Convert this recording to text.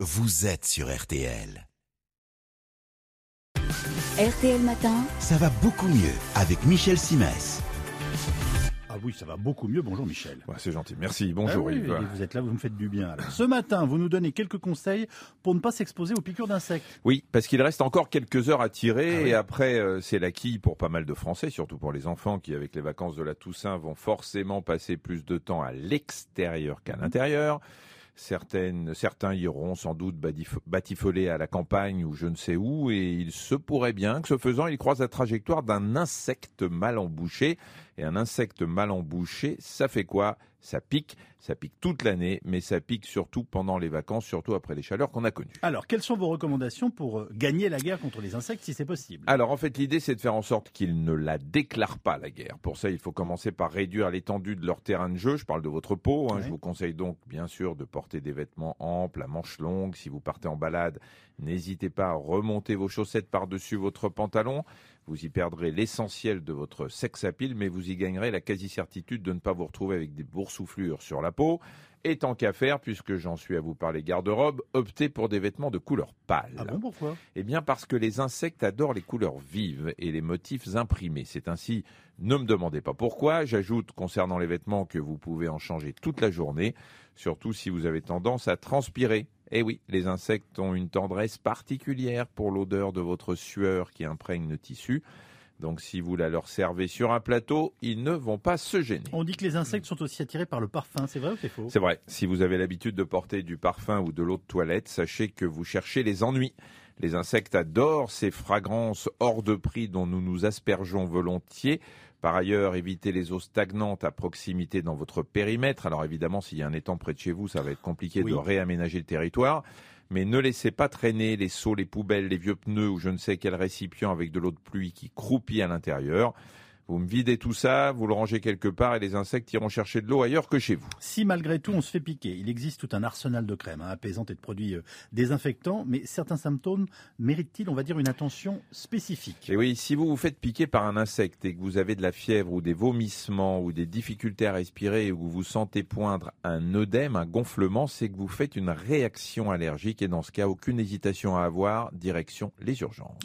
vous êtes sur RTL. RTL Matin, Ça va beaucoup mieux avec Michel Simès. Ah oui, ça va beaucoup mieux. Bonjour Michel. Ouais, c'est gentil, merci. Bonjour Ah oui, Yves. Vous êtes là, vous me faites du bien. alors. Ce matin, vous nous donnez quelques conseils pour ne pas s'exposer aux piqûres d'insectes. Oui, parce qu'il reste encore quelques heures à tirer Ah oui. et après euh, c'est la quille pour pas mal de Français, surtout pour les enfants qui avec les vacances de la Toussaint vont forcément passer plus de temps à l'extérieur qu'à l'intérieur. Certains iront sans doute batifoler à la campagne ou je ne sais où, et il se pourrait bien que ce faisant, ils croisent la trajectoire d'un insecte mal embouché. Et un insecte mal embouché, ça fait quoi? Ça pique, ça pique toute l'année, mais ça pique surtout pendant les vacances, surtout après les chaleurs qu'on a connues. Alors, quelles sont vos recommandations pour euh, gagner la guerre contre les insectes si c'est possible? Alors en fait l'idée c'est de faire en sorte qu'ils ne la déclarent pas la guerre. Pour ça il faut commencer par réduire l'étendue de leur terrain de jeu. Je parle de votre peau. hein. Ouais. Je vous conseille donc bien sûr de porter des vêtements amples à manches longues. Si vous partez en balade, n'hésitez pas à remonter vos chaussettes par-dessus votre pantalon. Vous y perdrez l'essentiel de votre sex appeal, mais vous y gagnerez la quasi-certitude de ne pas vous retrouver avec des boursouflures sur la peau. Et tant qu'à faire, puisque j'en suis à vous parler garde-robe, optez pour des vêtements de couleur pâle. Ah bon, pourquoi? Eh bien parce que les insectes adorent les couleurs vives et les motifs imprimés. C'est ainsi, ne me demandez pas pourquoi, j'ajoute concernant les vêtements que vous pouvez en changer toute la journée, surtout si vous avez tendance à transpirer. Eh oui, les insectes ont une tendresse particulière pour l'odeur de votre sueur qui imprègne le tissu. Donc si vous la leur servez sur un plateau, ils ne vont pas se gêner. On dit que les insectes sont aussi attirés par le parfum. C'est vrai ou c'est faux? C'est vrai. Si vous avez l'habitude de porter du parfum ou de l'eau de toilette, sachez que vous cherchez les ennuis. Les insectes adorent ces fragrances hors de prix dont nous nous aspergeons volontiers. Par ailleurs, évitez les eaux stagnantes à proximité dans votre périmètre. Alors évidemment, s'il y a un étang près de chez vous, ça va être compliqué Oui. de réaménager le territoire. Mais ne laissez pas traîner les seaux, les poubelles, les vieux pneus ou je ne sais quel récipient avec de l'eau de pluie qui croupit à l'intérieur. Vous me videz tout ça, vous le rangez quelque part et les insectes iront chercher de l'eau ailleurs que chez vous. Si malgré tout on se fait piquer, il existe tout un arsenal de crèmes hein, apaisantes et de produits euh, désinfectants, mais certains symptômes méritent-ils, on va dire, une attention spécifique? Et oui, si vous vous faites piquer par un insecte et que vous avez de la fièvre ou des vomissements ou des difficultés à respirer ou que vous vous sentez poindre un œdème, un gonflement, c'est que vous faites une réaction allergique et dans ce cas, aucune hésitation à avoir, direction les urgences.